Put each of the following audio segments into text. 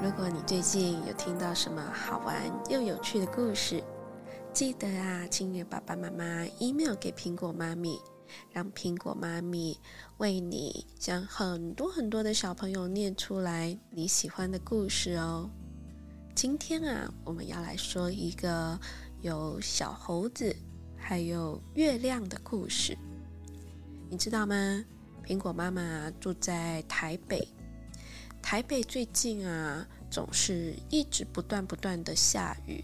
如果你最近有听到什么好玩又有趣的故事，记得啊，请你爸爸妈妈 email 给苹果妈咪，让苹果妈咪为你将很多很多的小朋友念出来你喜欢的故事哦。今天啊，我们要来说一个有小猴子还有月亮的故事。你知道吗？苹果妈妈住在台北。台北最近啊，总是一直不断不断的下雨，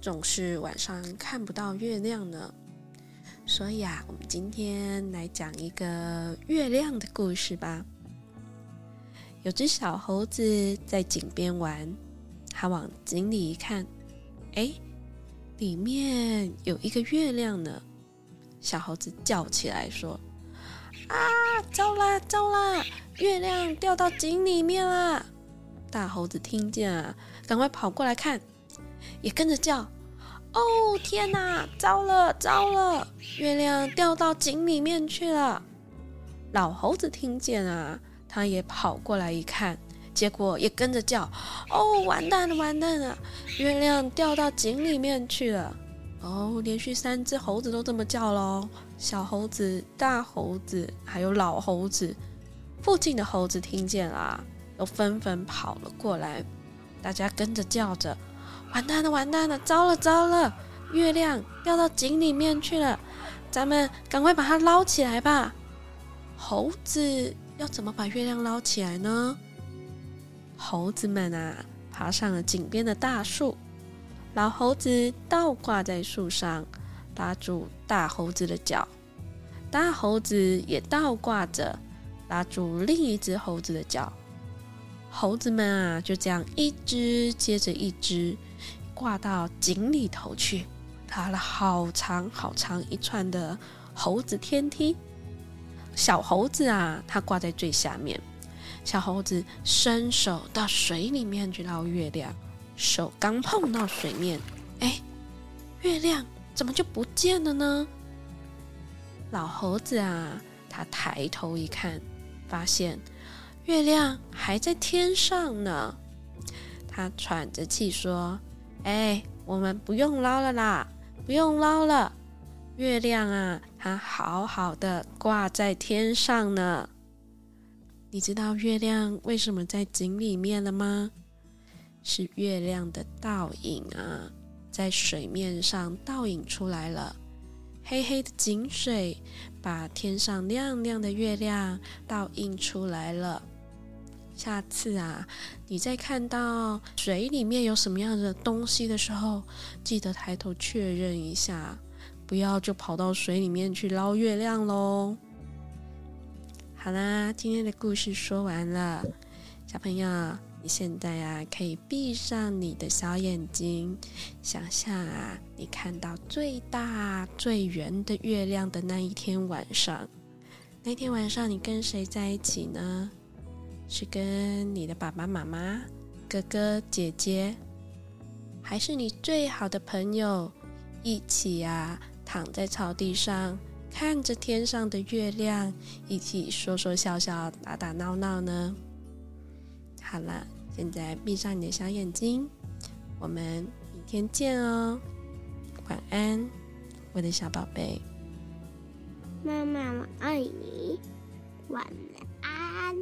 总是晚上看不到月亮呢。所以啊，我们今天来讲一个月亮的故事吧。有只小猴子在井边玩，它往井里一看，哎，里面有一个月亮呢。小猴子叫起来说：“啊，糟啦，糟啦！”月亮掉到井里面了，大猴子听见啊，赶快跑过来看，也跟着叫：“哦，天哪，糟了，糟了！月亮掉到井里面去了。”老猴子听见啊，他也跑过来一看，结果也跟着叫：“哦，完蛋了，完蛋了！月亮掉到井里面去了。”哦，连续三只猴子都这么叫喽，小猴子、大猴子还有老猴子。附近的猴子听见了，都纷纷跑了过来，大家跟着叫着：“完蛋了，完蛋了，糟了，糟了！月亮掉到井里面去了，咱们赶快把它捞起来吧！”猴子要怎么把月亮捞起来呢？猴子们啊，爬上了井边的大树，老猴子倒挂在树上，拉住大猴子的脚，大猴子也倒挂着。拉住另一只猴子的脚，猴子们啊，就这样一只接着一只挂到井里头去，爬了好长好长一串的猴子天梯。小猴子啊，它挂在最下面。小猴子伸手到水里面去捞月亮，手刚碰到水面，哎，月亮怎么就不见了呢？老猴子啊，他抬头一看。发现月亮还在天上呢，他喘着气说：“哎，我们不用捞了啦，不用捞了。月亮啊，它好好的挂在天上呢。你知道月亮为什么在井里面了吗？是月亮的倒影啊，在水面上倒影出来了。”黑黑的井水把天上亮亮的月亮倒映出来了。下次啊，你再看到水里面有什么样的东西的时候，记得抬头确认一下，不要就跑到水里面去捞月亮喽。好啦，今天的故事说完了，小朋友。你现在啊，可以闭上你的小眼睛，想象啊，你看到最大最圆的月亮的那一天晚上。那天晚上，你跟谁在一起呢？是跟你的爸爸妈妈、哥哥姐姐，还是你最好的朋友一起啊，躺在草地上，看着天上的月亮，一起说说笑笑、打打闹闹呢？好了，现在闭上你的小眼睛，我们明天见哦。晚安，我的小宝贝。妈妈，我爱你。晚安。